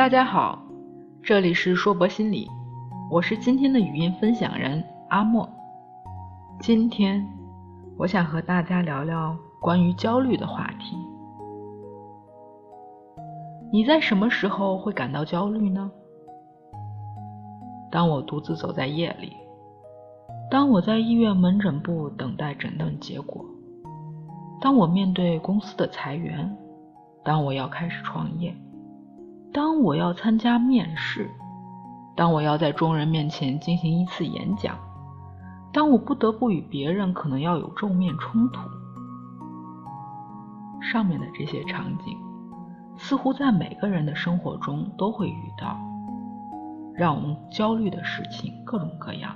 大家好，这里是硕博心理，我是今天的语音分享人阿莫。今天我想和大家聊聊关于焦虑的话题。你在什么时候会感到焦虑呢？当我独自走在夜里，当我在医院门诊部等待诊断结果，当我面对公司的裁员，当我要开始创业。当我要参加面试，当我要在众人面前进行一次演讲，当我不得不与别人可能要有正面冲突，上面的这些场景，似乎在每个人的生活中都会遇到，让我们焦虑的事情各种各样。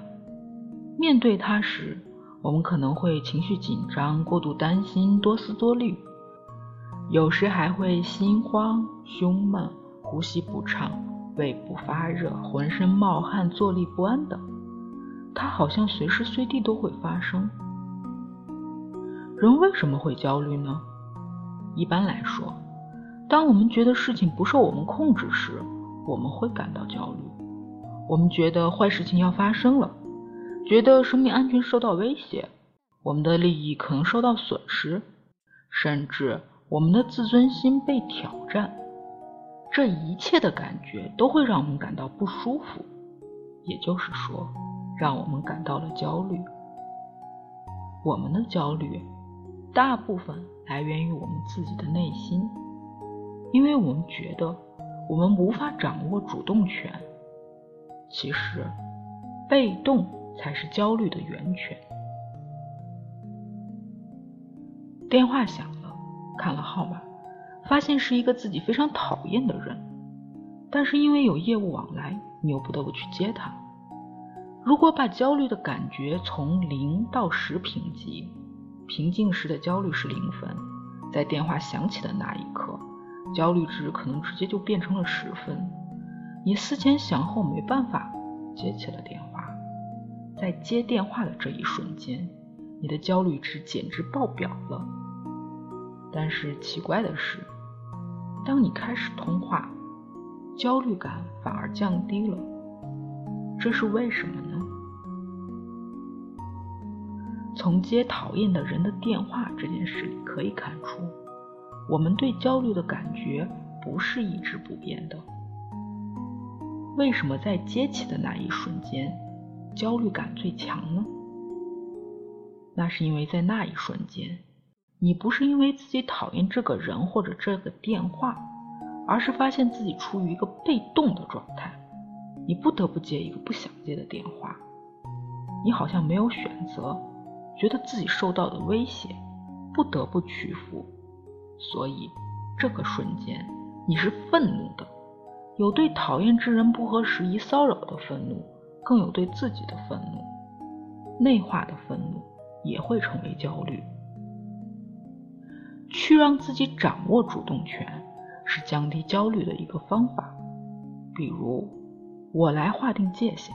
面对它时，我们可能会情绪紧张、过度担心、多思多虑，有时还会心慌、胸闷。呼吸不畅、胃部发热、浑身冒汗、坐立不安等，它好像随时随地都会发生。人为什么会焦虑呢？一般来说，当我们觉得事情不受我们控制时，我们会感到焦虑。我们觉得坏事情要发生了，觉得生命安全受到威胁，我们的利益可能受到损失，甚至我们的自尊心被挑战。这一切的感觉都会让我们感到不舒服，也就是说，让我们感到了焦虑。我们的焦虑大部分来源于我们自己的内心，因为我们觉得我们无法掌握主动权。其实，被动才是焦虑的源泉。电话响了，看了号码。发现是一个自己非常讨厌的人，但是因为有业务往来，你又不得不去接他。如果把焦虑的感觉从零到十评级，平静时的焦虑是零分，在电话响起的那一刻，焦虑值可能直接就变成了十分。你思前想后没办法接起了电话，在接电话的这一瞬间，你的焦虑值简直爆表了。但是奇怪的是。当你开始通话，焦虑感反而降低了，这是为什么呢？从接讨厌的人的电话这件事里可以看出，我们对焦虑的感觉不是一直不变的。为什么在接起的那一瞬间，焦虑感最强呢？那是因为在那一瞬间。你不是因为自己讨厌这个人或者这个电话，而是发现自己处于一个被动的状态，你不得不接一个不想接的电话，你好像没有选择，觉得自己受到的威胁，不得不屈服，所以这个瞬间你是愤怒的，有对讨厌之人不合时宜骚扰的愤怒，更有对自己的愤怒，内化的愤怒也会成为焦虑。去让自己掌握主动权，是降低焦虑的一个方法。比如，我来划定界限，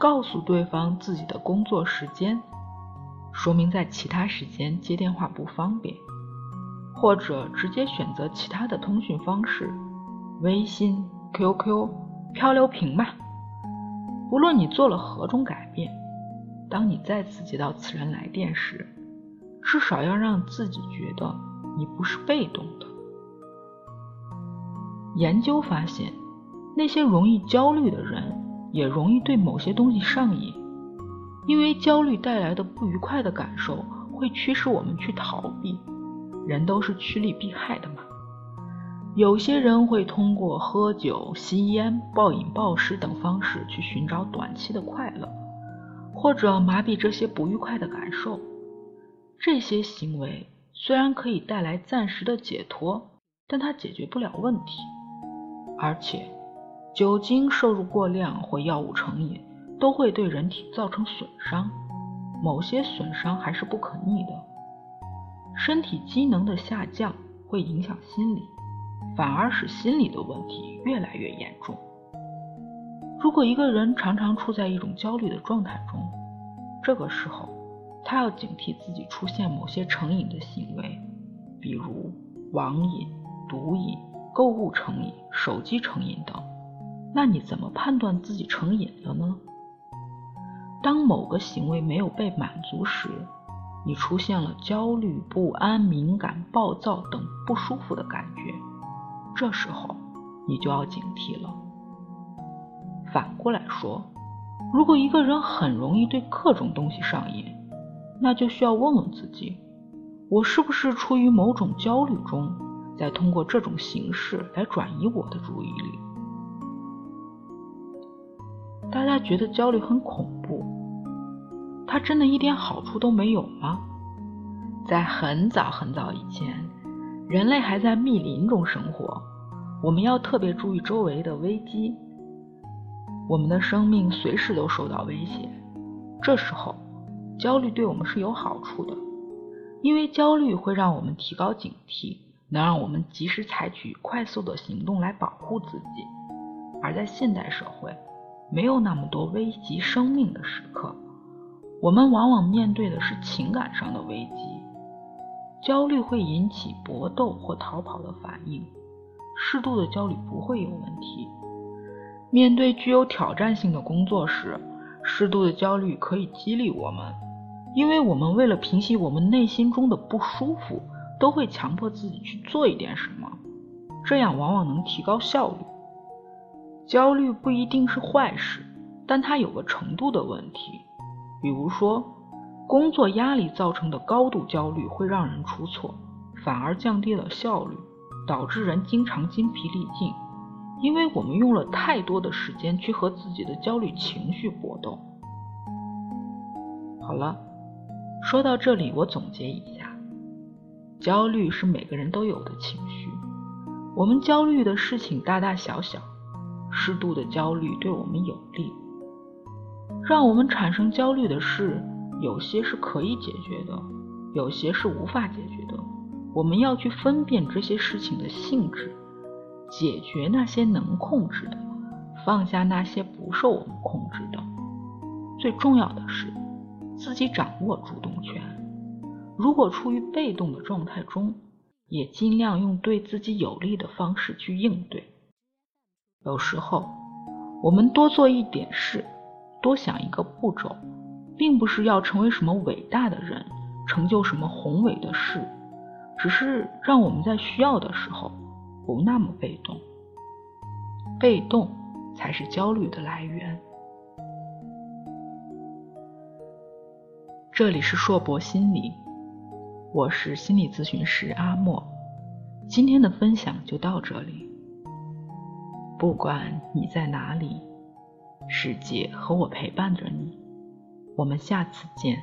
告诉对方自己的工作时间，说明在其他时间接电话不方便，或者直接选择其他的通讯方式，微信、QQ、漂流瓶吧。无论你做了何种改变，当你再次接到此人来电时，至少要让自己觉得你不是被动的。研究发现，那些容易焦虑的人也容易对某些东西上瘾，因为焦虑带来的不愉快的感受会驱使我们去逃避。人都是趋利避害的嘛。有些人会通过喝酒、吸烟、暴饮暴食等方式去寻找短期的快乐，或者麻痹这些不愉快的感受。这些行为虽然可以带来暂时的解脱，但它解决不了问题。而且，酒精摄入过量或药物成瘾都会对人体造成损伤，某些损伤还是不可逆的。身体机能的下降会影响心理，反而使心理的问题越来越严重。如果一个人常常处在一种焦虑的状态中，这个时候。他要警惕自己出现某些成瘾的行为，比如网瘾、毒瘾、购物成瘾、手机成瘾等，那你怎么判断自己成瘾了呢？当某个行为没有被满足时，你出现了焦虑、不安、敏感、暴躁等不舒服的感觉，这时候你就要警惕了。反过来说，如果一个人很容易对各种东西上瘾，那就需要问问自己：我是不是处于某种焦虑中，在通过这种形式来转移我的注意力？大家觉得焦虑很恐怖，它真的一点好处都没有吗？在很早很早以前，人类还在密林中生活，我们要特别注意周围的危机，我们的生命随时都受到威胁。这时候，焦虑对我们是有好处的，因为焦虑会让我们提高警惕，能让我们及时采取快速的行动来保护自己。而在现代社会，没有那么多危及生命的时刻，我们往往面对的是情感上的危机。焦虑会引起搏斗或逃跑的反应，适度的焦虑不会有问题。面对具有挑战性的工作时，适度的焦虑可以激励我们，因为我们为了平息我们内心中的不舒服，都会强迫自己去做一点什么，这样往往能提高效率。焦虑不一定是坏事，但它有个程度的问题。比如说，工作压力造成的高度焦虑会让人出错，反而降低了效率，导致人经常精疲力尽，因为我们用了太多的时间去和自己的焦虑情绪搏斗。好了，说到这里，我总结一下：焦虑是每个人都有的情绪，我们焦虑的事情大大小小。适度的焦虑对我们有利，让我们产生焦虑的事，有些是可以解决的，有些是无法解决的。我们要去分辨这些事情的性质，解决那些能控制的，放下那些不受我们控制的。最重要的是，自己掌握主动权。如果处于被动的状态中，也尽量用对自己有利的方式去应对。有时候，我们多做一点事，多想一个步骤，并不是要成为什么伟大的人，成就什么宏伟的事，只是让我们在需要的时候不那么被动。被动才是焦虑的来源。这里是硕博心理，我是心理咨询师阿莫，今天的分享就到这里。不管你在哪里，世界和我陪伴着你。我们下次见。